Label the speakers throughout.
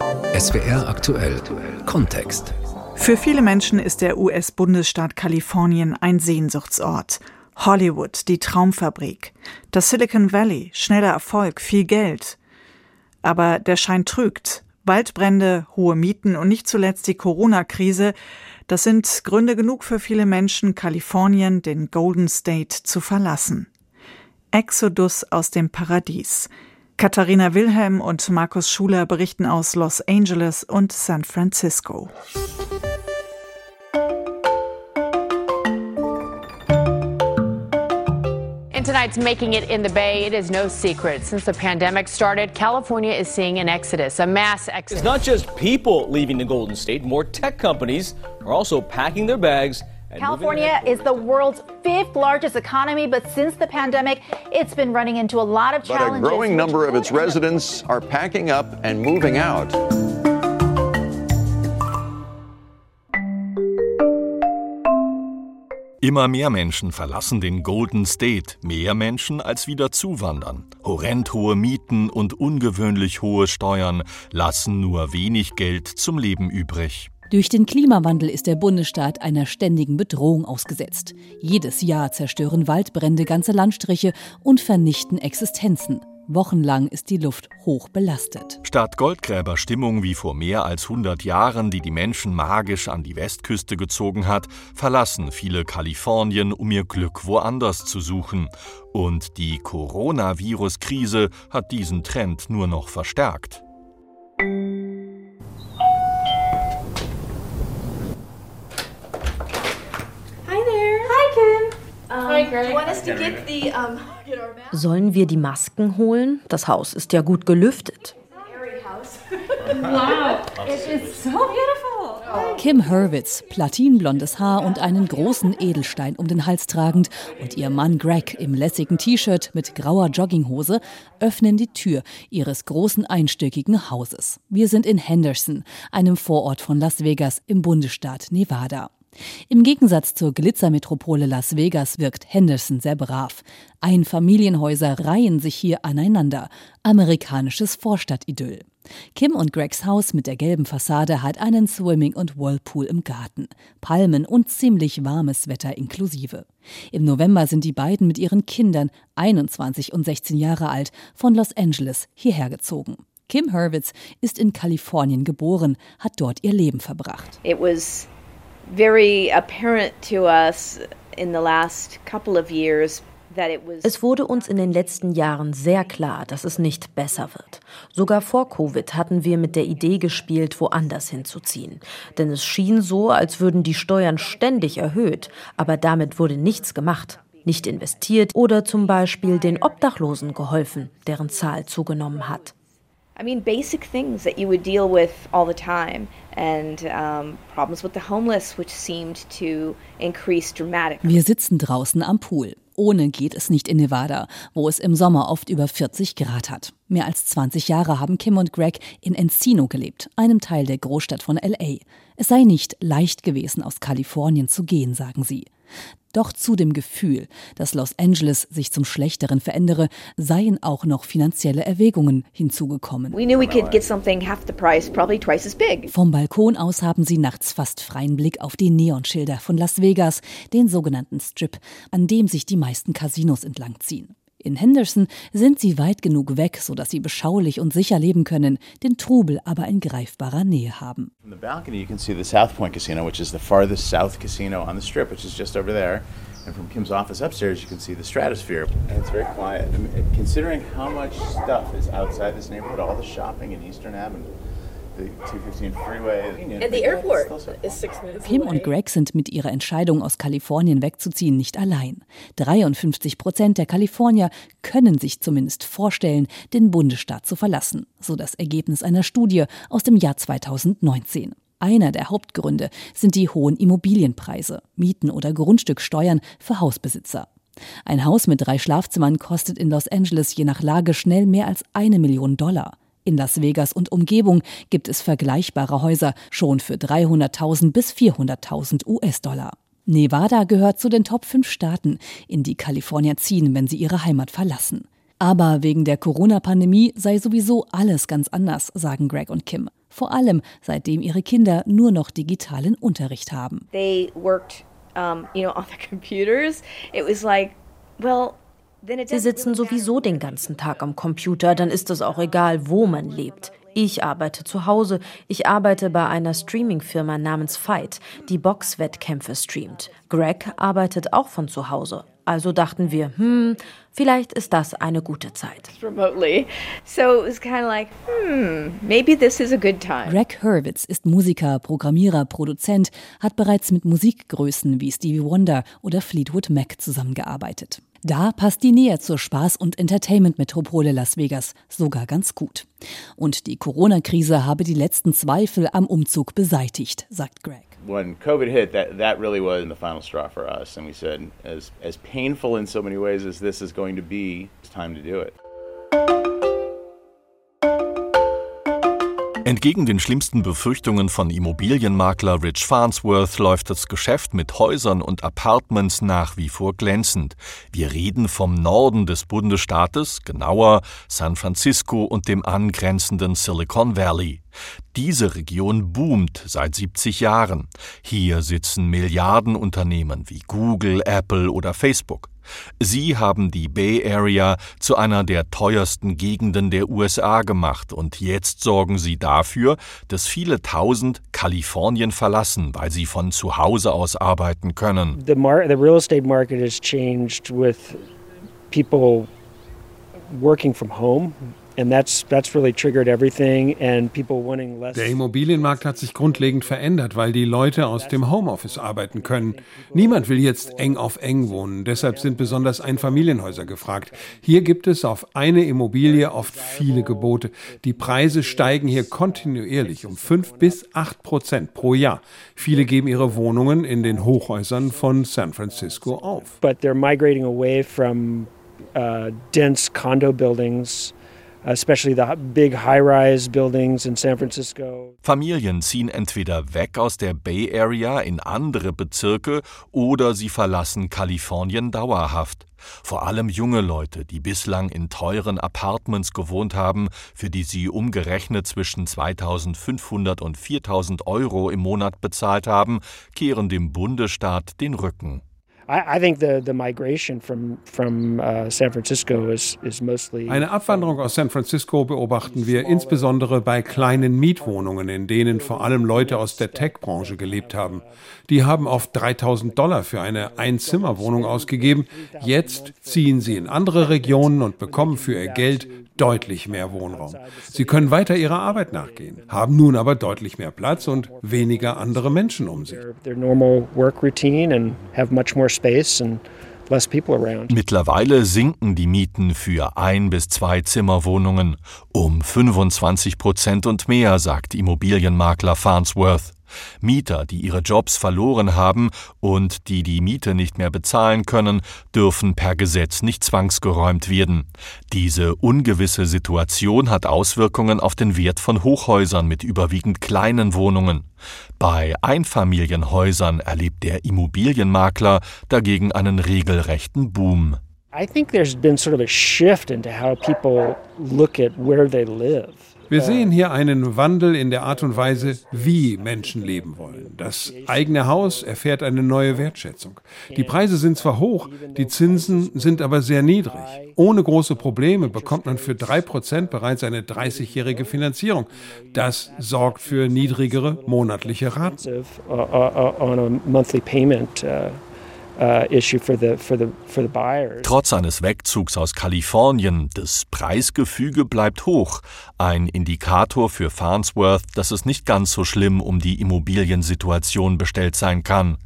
Speaker 1: SWR aktuell Kontext.
Speaker 2: Für viele Menschen ist der US-Bundesstaat Kalifornien ein Sehnsuchtsort. Hollywood, die Traumfabrik. Das Silicon Valley, schneller Erfolg, viel Geld. Aber der Schein trügt. Waldbrände, hohe Mieten und nicht zuletzt die Corona-Krise, das sind Gründe genug für viele Menschen, Kalifornien, den Golden State, zu verlassen. Exodus aus dem Paradies. Katharina Wilhelm und Markus Schuler berichten aus Los Angeles und San Francisco.
Speaker 3: In tonight's Making It in the Bay, it is no secret. Since the pandemic started, California is seeing an exodus, a mass exodus.
Speaker 4: It's not just people leaving the Golden State, more tech companies are also packing their bags
Speaker 5: California is the world's fifth largest economy, but since the pandemic, it's been running into a lot of challenges.
Speaker 6: But a growing number of its residents are packing up and moving out.
Speaker 7: Immer mehr Menschen verlassen den Golden State, mehr Menschen als wieder zuwandern. Horrend hohe Mieten und ungewöhnlich hohe Steuern lassen nur wenig Geld zum Leben übrig.
Speaker 8: Durch den Klimawandel ist der Bundesstaat einer ständigen Bedrohung ausgesetzt. Jedes Jahr zerstören Waldbrände ganze Landstriche und vernichten Existenzen. Wochenlang ist die Luft hoch belastet.
Speaker 7: Statt Goldgräberstimmung wie vor mehr als 100 Jahren, die die Menschen magisch an die Westküste gezogen hat, verlassen viele Kalifornien, um ihr Glück woanders zu suchen. Und die Coronavirus-Krise hat diesen Trend nur noch verstärkt.
Speaker 9: Sollen wir die Masken holen? Das Haus ist ja gut gelüftet.
Speaker 8: Kim Hurwitz, platinblondes Haar und einen großen Edelstein um den Hals tragend, und ihr Mann Greg im lässigen T-Shirt mit grauer Jogginghose öffnen die Tür ihres großen einstöckigen Hauses. Wir sind in Henderson, einem Vorort von Las Vegas im Bundesstaat Nevada. Im Gegensatz zur Glitzermetropole Las Vegas wirkt Henderson sehr brav. Einfamilienhäuser reihen sich hier aneinander. Amerikanisches Vorstadtidyll. Kim und Gregs Haus mit der gelben Fassade hat einen Swimming- und Whirlpool im Garten. Palmen und ziemlich warmes Wetter inklusive. Im November sind die beiden mit ihren Kindern, 21 und 16 Jahre alt, von Los Angeles hierher gezogen. Kim Hurwitz ist in Kalifornien geboren, hat dort ihr Leben verbracht.
Speaker 10: It was
Speaker 9: es wurde uns in den letzten Jahren sehr klar, dass es nicht besser wird. Sogar vor Covid hatten wir mit der Idee gespielt, woanders hinzuziehen. Denn es schien so, als würden die Steuern ständig erhöht, aber damit wurde nichts gemacht. Nicht investiert oder zum Beispiel den Obdachlosen geholfen, deren Zahl zugenommen hat.
Speaker 10: I mean, basic things that you would deal with all the time, and um, problems with the homeless, which seemed to increase dramatically.
Speaker 8: Wir sitzen draußen am Pool. Ohne geht es nicht in Nevada, wo es im Sommer oft über 40 Grad hat. Mehr als 20 Jahre haben Kim und Greg in Encino gelebt, einem Teil der Großstadt von LA. Es sei nicht leicht gewesen, aus Kalifornien zu gehen, sagen sie. Doch zu dem Gefühl, dass Los Angeles sich zum Schlechteren verändere, seien auch noch finanzielle Erwägungen hinzugekommen. Vom Balkon aus haben sie nachts fast freien Blick auf die Neonschilder von Las Vegas, den sogenannten Strip, an dem sich die meisten Casinos entlangziehen. In Henderson sind sie weit genug weg, sodass sie beschaulich und sicher leben können, den Trubel aber in greifbarer Nähe haben.
Speaker 11: And from Kim's office upstairs, you can see the stratosphere. And it's very quiet. considering how much stuff is outside this neighborhood, all the shopping in Eastern Avenue,
Speaker 8: Kim und Greg sind mit ihrer Entscheidung, aus Kalifornien wegzuziehen, nicht allein. 53 Prozent der Kalifornier können sich zumindest vorstellen, den Bundesstaat zu verlassen, so das Ergebnis einer Studie aus dem Jahr 2019. Einer der Hauptgründe sind die hohen Immobilienpreise, Mieten oder Grundstücksteuern für Hausbesitzer. Ein Haus mit drei Schlafzimmern kostet in Los Angeles je nach Lage schnell mehr als eine Million Dollar. In Las Vegas und Umgebung gibt es vergleichbare Häuser schon für 300.000 bis 400.000 US-Dollar. Nevada gehört zu den Top 5 Staaten, in die Kalifornier ziehen, wenn sie ihre Heimat verlassen. Aber wegen der Corona-Pandemie sei sowieso alles ganz anders, sagen Greg und Kim. Vor allem, seitdem ihre Kinder nur noch digitalen Unterricht haben.
Speaker 10: They worked, um, you know, on the computers. It was like, well,
Speaker 9: Sie sitzen sowieso den ganzen Tag am Computer, dann ist es auch egal, wo man lebt. Ich arbeite zu Hause. Ich arbeite bei einer Streaming-Firma namens Fight, die Boxwettkämpfe streamt. Greg arbeitet auch von zu Hause. Also dachten wir, hm, vielleicht ist das eine gute Zeit.
Speaker 10: Hmm.
Speaker 8: Greg Hurwitz ist Musiker, Programmierer, Produzent, hat bereits mit Musikgrößen wie Stevie Wonder oder Fleetwood Mac zusammengearbeitet. Da passt die Nähe zur Spaß- und Entertainment-Metropole Las Vegas sogar ganz gut. Und die Corona-Krise habe die letzten Zweifel am Umzug beseitigt, sagt Greg.
Speaker 11: When COVID hit, that, that really was the final straw for us. And we said, as, as painful in so many ways as this is going to be, it's time to do it.
Speaker 7: Entgegen den schlimmsten Befürchtungen von Immobilienmakler Rich Farnsworth läuft das Geschäft mit Häusern und Apartments nach wie vor glänzend. Wir reden vom Norden des Bundesstaates, genauer San Francisco und dem angrenzenden Silicon Valley. Diese Region boomt seit 70 Jahren. Hier sitzen Milliardenunternehmen wie Google, Apple oder Facebook. Sie haben die Bay Area zu einer der teuersten Gegenden der USA gemacht und jetzt sorgen sie dafür, dass viele tausend Kalifornien verlassen, weil sie von zu Hause aus arbeiten können.
Speaker 12: The, the real estate market has changed with people working from home. Der
Speaker 13: Immobilienmarkt hat sich grundlegend verändert, weil die Leute aus dem Homeoffice arbeiten können. Niemand will jetzt eng auf eng wohnen, deshalb sind besonders Einfamilienhäuser gefragt. Hier gibt es auf eine Immobilie oft viele Gebote. Die Preise steigen hier kontinuierlich um fünf bis acht Prozent pro Jahr. Viele geben ihre Wohnungen in den Hochhäusern von San Francisco auf.
Speaker 12: But they're migrating away from uh, dense condo buildings especially the big high-rise buildings in San Francisco.
Speaker 7: Familien ziehen entweder weg aus der Bay Area in andere Bezirke oder sie verlassen Kalifornien dauerhaft. Vor allem junge Leute, die bislang in teuren Apartments gewohnt haben, für die sie umgerechnet zwischen 2500 und 4000 Euro im Monat bezahlt haben, kehren dem Bundesstaat den Rücken.
Speaker 13: Eine Abwanderung aus San Francisco beobachten wir insbesondere bei kleinen Mietwohnungen, in denen vor allem Leute aus der Tech-Branche gelebt haben. Die haben oft 3000 Dollar für eine Einzimmerwohnung ausgegeben. Jetzt ziehen sie in andere Regionen und bekommen für ihr Geld deutlich mehr Wohnraum. Sie können weiter ihrer Arbeit nachgehen, haben nun aber deutlich mehr Platz und weniger andere Menschen um sich.
Speaker 7: Mittlerweile sinken die Mieten für ein bis zwei Zimmerwohnungen um 25 Prozent und mehr, sagt Immobilienmakler Farnsworth. Mieter, die ihre Jobs verloren haben und die die Miete nicht mehr bezahlen können, dürfen per Gesetz nicht zwangsgeräumt werden. Diese ungewisse Situation hat Auswirkungen auf den Wert von Hochhäusern mit überwiegend kleinen Wohnungen. Bei Einfamilienhäusern erlebt der Immobilienmakler dagegen einen regelrechten Boom. I think there's been sort of a shift into how people
Speaker 13: look at where they live. Wir sehen hier einen Wandel in der Art und Weise, wie Menschen leben wollen. Das eigene Haus erfährt eine neue Wertschätzung. Die Preise sind zwar hoch, die Zinsen sind aber sehr niedrig. Ohne große Probleme bekommt man für drei Prozent bereits eine 30-jährige Finanzierung. Das sorgt für niedrigere monatliche Raten.
Speaker 7: Uh, Trotz eines Wegzugs aus Kalifornien, das Preisgefüge bleibt hoch. Ein Indikator für Farnsworth, dass es nicht ganz so schlimm um die Immobiliensituation bestellt sein kann.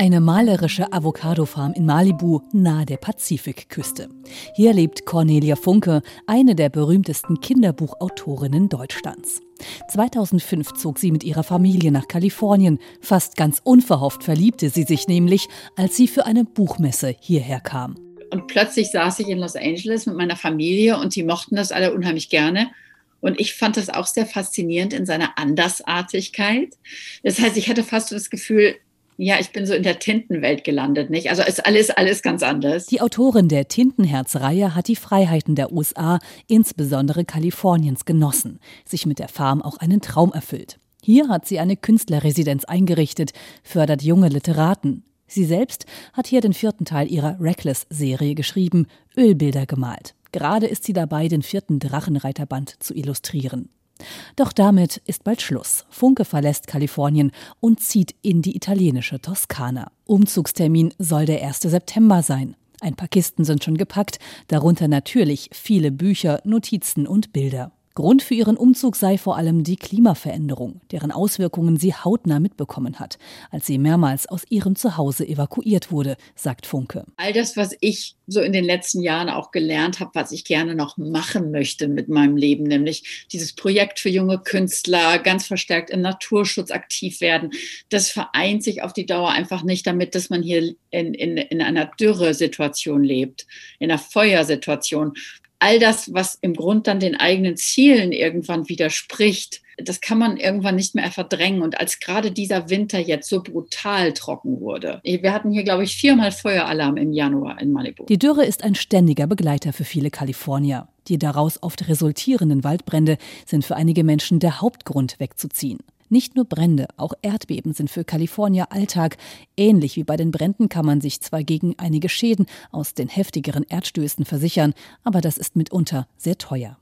Speaker 8: Eine malerische Avocado-Farm in Malibu nahe der Pazifikküste. Hier lebt Cornelia Funke, eine der berühmtesten Kinderbuchautorinnen Deutschlands. 2005 zog sie mit ihrer Familie nach Kalifornien. Fast ganz unverhofft verliebte sie sich nämlich, als sie für eine Buchmesse hierher kam.
Speaker 14: Und plötzlich saß ich in Los Angeles mit meiner Familie und die mochten das alle unheimlich gerne. Und ich fand das auch sehr faszinierend in seiner Andersartigkeit. Das heißt, ich hatte fast das Gefühl, ja, ich bin so in der Tintenwelt gelandet, nicht? Also ist alles, alles ganz anders.
Speaker 8: Die Autorin der Tintenherz-Reihe hat die Freiheiten der USA, insbesondere Kaliforniens, genossen, sich mit der Farm auch einen Traum erfüllt. Hier hat sie eine Künstlerresidenz eingerichtet, fördert junge Literaten. Sie selbst hat hier den vierten Teil ihrer Reckless-Serie geschrieben, Ölbilder gemalt. Gerade ist sie dabei, den vierten Drachenreiterband zu illustrieren. Doch damit ist bald Schluss. Funke verlässt Kalifornien und zieht in die italienische Toskana. Umzugstermin soll der 1. September sein. Ein paar Kisten sind schon gepackt, darunter natürlich viele Bücher, Notizen und Bilder. Grund für ihren Umzug sei vor allem die Klimaveränderung, deren Auswirkungen sie hautnah mitbekommen hat, als sie mehrmals aus ihrem Zuhause evakuiert wurde, sagt Funke.
Speaker 14: All das, was ich so in den letzten Jahren auch gelernt habe, was ich gerne noch machen möchte mit meinem Leben, nämlich dieses Projekt für junge Künstler, ganz verstärkt im Naturschutz aktiv werden, das vereint sich auf die Dauer einfach nicht damit, dass man hier in, in, in einer Dürresituation lebt, in einer Feuersituation all das, was im Grund dann den eigenen Zielen irgendwann widerspricht, das kann man irgendwann nicht mehr verdrängen. Und als gerade dieser Winter jetzt so brutal trocken wurde, wir hatten hier, glaube ich, viermal Feueralarm im Januar in Malibu.
Speaker 8: Die Dürre ist ein ständiger Begleiter für viele Kalifornier. Die daraus oft resultierenden Waldbrände sind für einige Menschen der Hauptgrund wegzuziehen. Nicht nur Brände, auch Erdbeben sind für Kalifornier Alltag. Ähnlich wie bei den Bränden kann man sich zwar gegen einige Schäden aus den heftigeren Erdstößen versichern, aber das ist mitunter sehr teuer.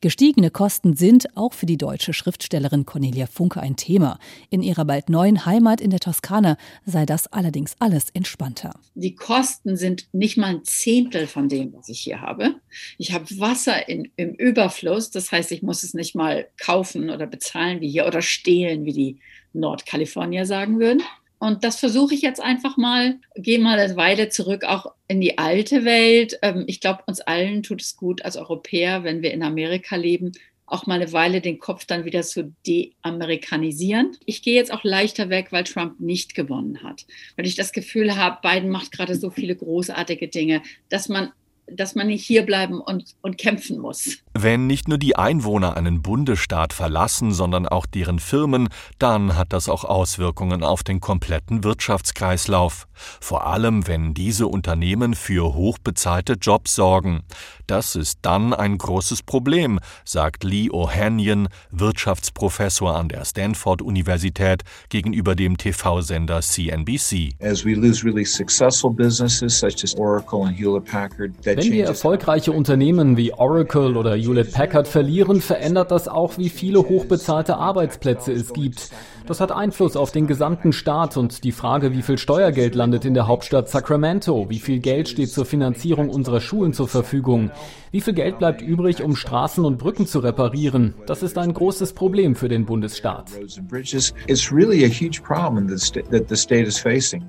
Speaker 8: Gestiegene Kosten sind auch für die deutsche Schriftstellerin Cornelia Funke ein Thema. In ihrer bald neuen Heimat in der Toskana sei das allerdings alles entspannter.
Speaker 14: Die Kosten sind nicht mal ein Zehntel von dem, was ich hier habe. Ich habe Wasser in, im Überfluss, das heißt, ich muss es nicht mal kaufen oder bezahlen wie hier oder stehlen, wie die Nordkalifornier sagen würden. Und das versuche ich jetzt einfach mal, gehe mal eine Weile zurück auch in die alte Welt. Ähm, ich glaube, uns allen tut es gut als Europäer, wenn wir in Amerika leben, auch mal eine Weile den Kopf dann wieder zu deamerikanisieren. Ich gehe jetzt auch leichter weg, weil Trump nicht gewonnen hat. Weil ich das Gefühl habe, Biden macht gerade so viele großartige Dinge, dass man dass man nicht hierbleiben und, und kämpfen muss.
Speaker 7: Wenn nicht nur die Einwohner einen Bundesstaat verlassen, sondern auch deren Firmen, dann hat das auch Auswirkungen auf den kompletten Wirtschaftskreislauf. Vor allem, wenn diese Unternehmen für hochbezahlte Jobs sorgen. Das ist dann ein großes Problem, sagt Lee Ohanian, Wirtschaftsprofessor an der Stanford-Universität, gegenüber dem TV-Sender CNBC. As we lose really successful businesses
Speaker 15: such as Oracle and Hewlett Packard, wenn wir erfolgreiche Unternehmen wie Oracle oder Hewlett Packard verlieren, verändert das auch, wie viele hochbezahlte Arbeitsplätze es gibt. Das hat Einfluss auf den gesamten Staat und die Frage, wie viel Steuergeld landet in der Hauptstadt Sacramento, wie viel Geld steht zur Finanzierung unserer Schulen zur Verfügung. Wie viel Geld bleibt übrig, um Straßen und Brücken zu reparieren? Das ist ein großes Problem für den Bundesstaat.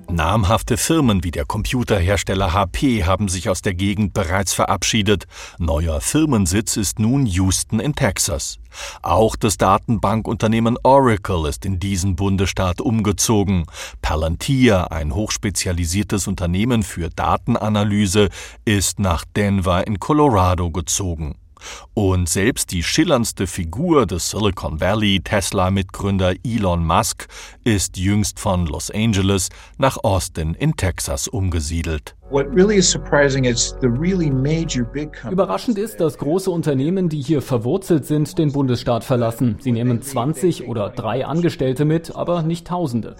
Speaker 7: Namhafte Firmen wie der Computerhersteller HP haben sich aus der Gegend bereits verabschiedet. Neuer Firmensitz ist nun Houston in Texas. Auch das Datenbankunternehmen Oracle ist in diesen Bundesstaat umgezogen. Palantir, ein hochspezialisiertes Unternehmen für Datenanalyse, ist nach Denver in Colorado gezogen. Und selbst die schillerndste Figur des Silicon Valley, Tesla-Mitgründer Elon Musk, ist jüngst von Los Angeles nach Austin in Texas umgesiedelt.
Speaker 15: Überraschend ist, dass große Unternehmen, die hier verwurzelt sind, den Bundesstaat verlassen. Sie nehmen 20 oder drei Angestellte mit, aber nicht Tausende.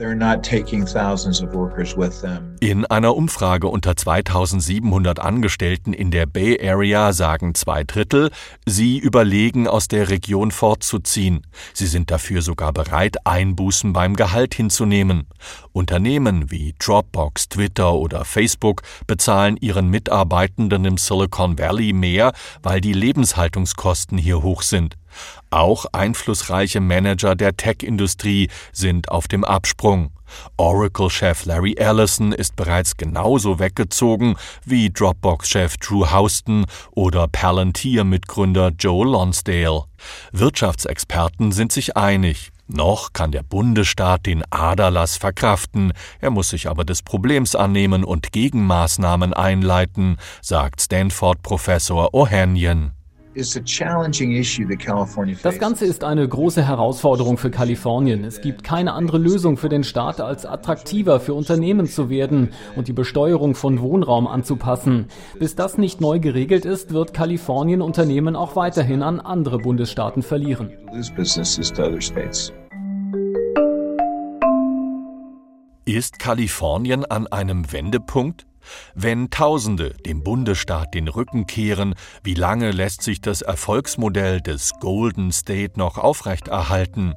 Speaker 7: In einer Umfrage unter 2700 Angestellten in der Bay Area sagen zwei Drittel, sie überlegen, aus der Region fortzuziehen. Sie sind dafür sogar bereit, Einbußen beim Gehalt hinzunehmen. Unternehmen wie Dropbox, Twitter oder Facebook bezahlen ihren Mitarbeitenden im Silicon Valley mehr, weil die Lebenshaltungskosten hier hoch sind. Auch einflussreiche Manager der Tech-Industrie sind auf dem Absprung. Oracle-Chef Larry Ellison ist bereits genauso weggezogen wie Dropbox-Chef Drew Houston oder Palantir-Mitgründer Joe Lonsdale. Wirtschaftsexperten sind sich einig. Noch kann der Bundesstaat den Aderlass verkraften, er muss sich aber des Problems annehmen und Gegenmaßnahmen einleiten, sagt Stanford-Professor Ohanian.
Speaker 15: Das Ganze ist eine große Herausforderung für Kalifornien. Es gibt keine andere Lösung für den Staat, als attraktiver für Unternehmen zu werden und die Besteuerung von Wohnraum anzupassen. Bis das nicht neu geregelt ist, wird Kalifornien Unternehmen auch weiterhin an andere Bundesstaaten verlieren.
Speaker 7: Ist Kalifornien an einem Wendepunkt? Wenn Tausende dem Bundesstaat den Rücken kehren, wie lange lässt sich das Erfolgsmodell des Golden State noch aufrechterhalten?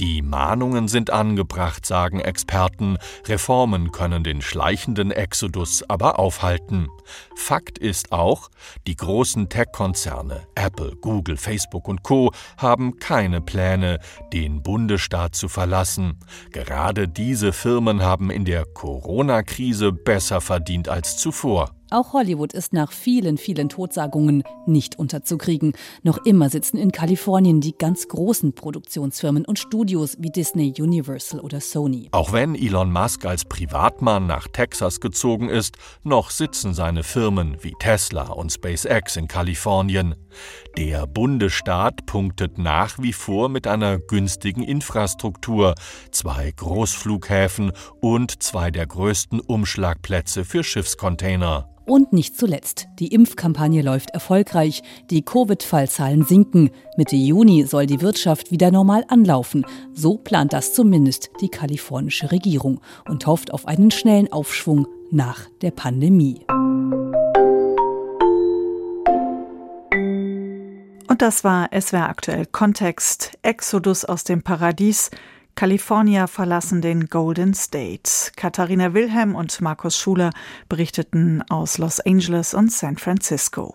Speaker 7: Die Mahnungen sind angebracht, sagen Experten, Reformen können den schleichenden Exodus aber aufhalten. Fakt ist auch, die großen Tech-Konzerne Apple, Google, Facebook und Co haben keine Pläne, den Bundesstaat zu verlassen. Gerade diese Firmen haben in der Corona-Krise besser verdient als zuvor.
Speaker 8: Auch Hollywood ist nach vielen, vielen Totsagungen nicht unterzukriegen. Noch immer sitzen in Kalifornien die ganz großen Produktionsfirmen und Studios wie Disney, Universal oder Sony.
Speaker 7: Auch wenn Elon Musk als Privatmann nach Texas gezogen ist, noch sitzen seine Firmen wie Tesla und SpaceX in Kalifornien. Der Bundesstaat punktet nach wie vor mit einer günstigen Infrastruktur, zwei Großflughäfen und zwei der größten Umschlagplätze für Schiffscontainer.
Speaker 8: Und nicht zuletzt, die Impfkampagne läuft erfolgreich, die Covid-Fallzahlen sinken. Mitte Juni soll die Wirtschaft wieder normal anlaufen. So plant das zumindest die kalifornische Regierung und hofft auf einen schnellen Aufschwung nach der Pandemie.
Speaker 2: Und das war SWR aktuell Kontext, Exodus aus dem Paradies. Kalifornier verlassen den Golden State. Katharina Wilhelm und Markus Schuler berichteten aus Los Angeles und San Francisco.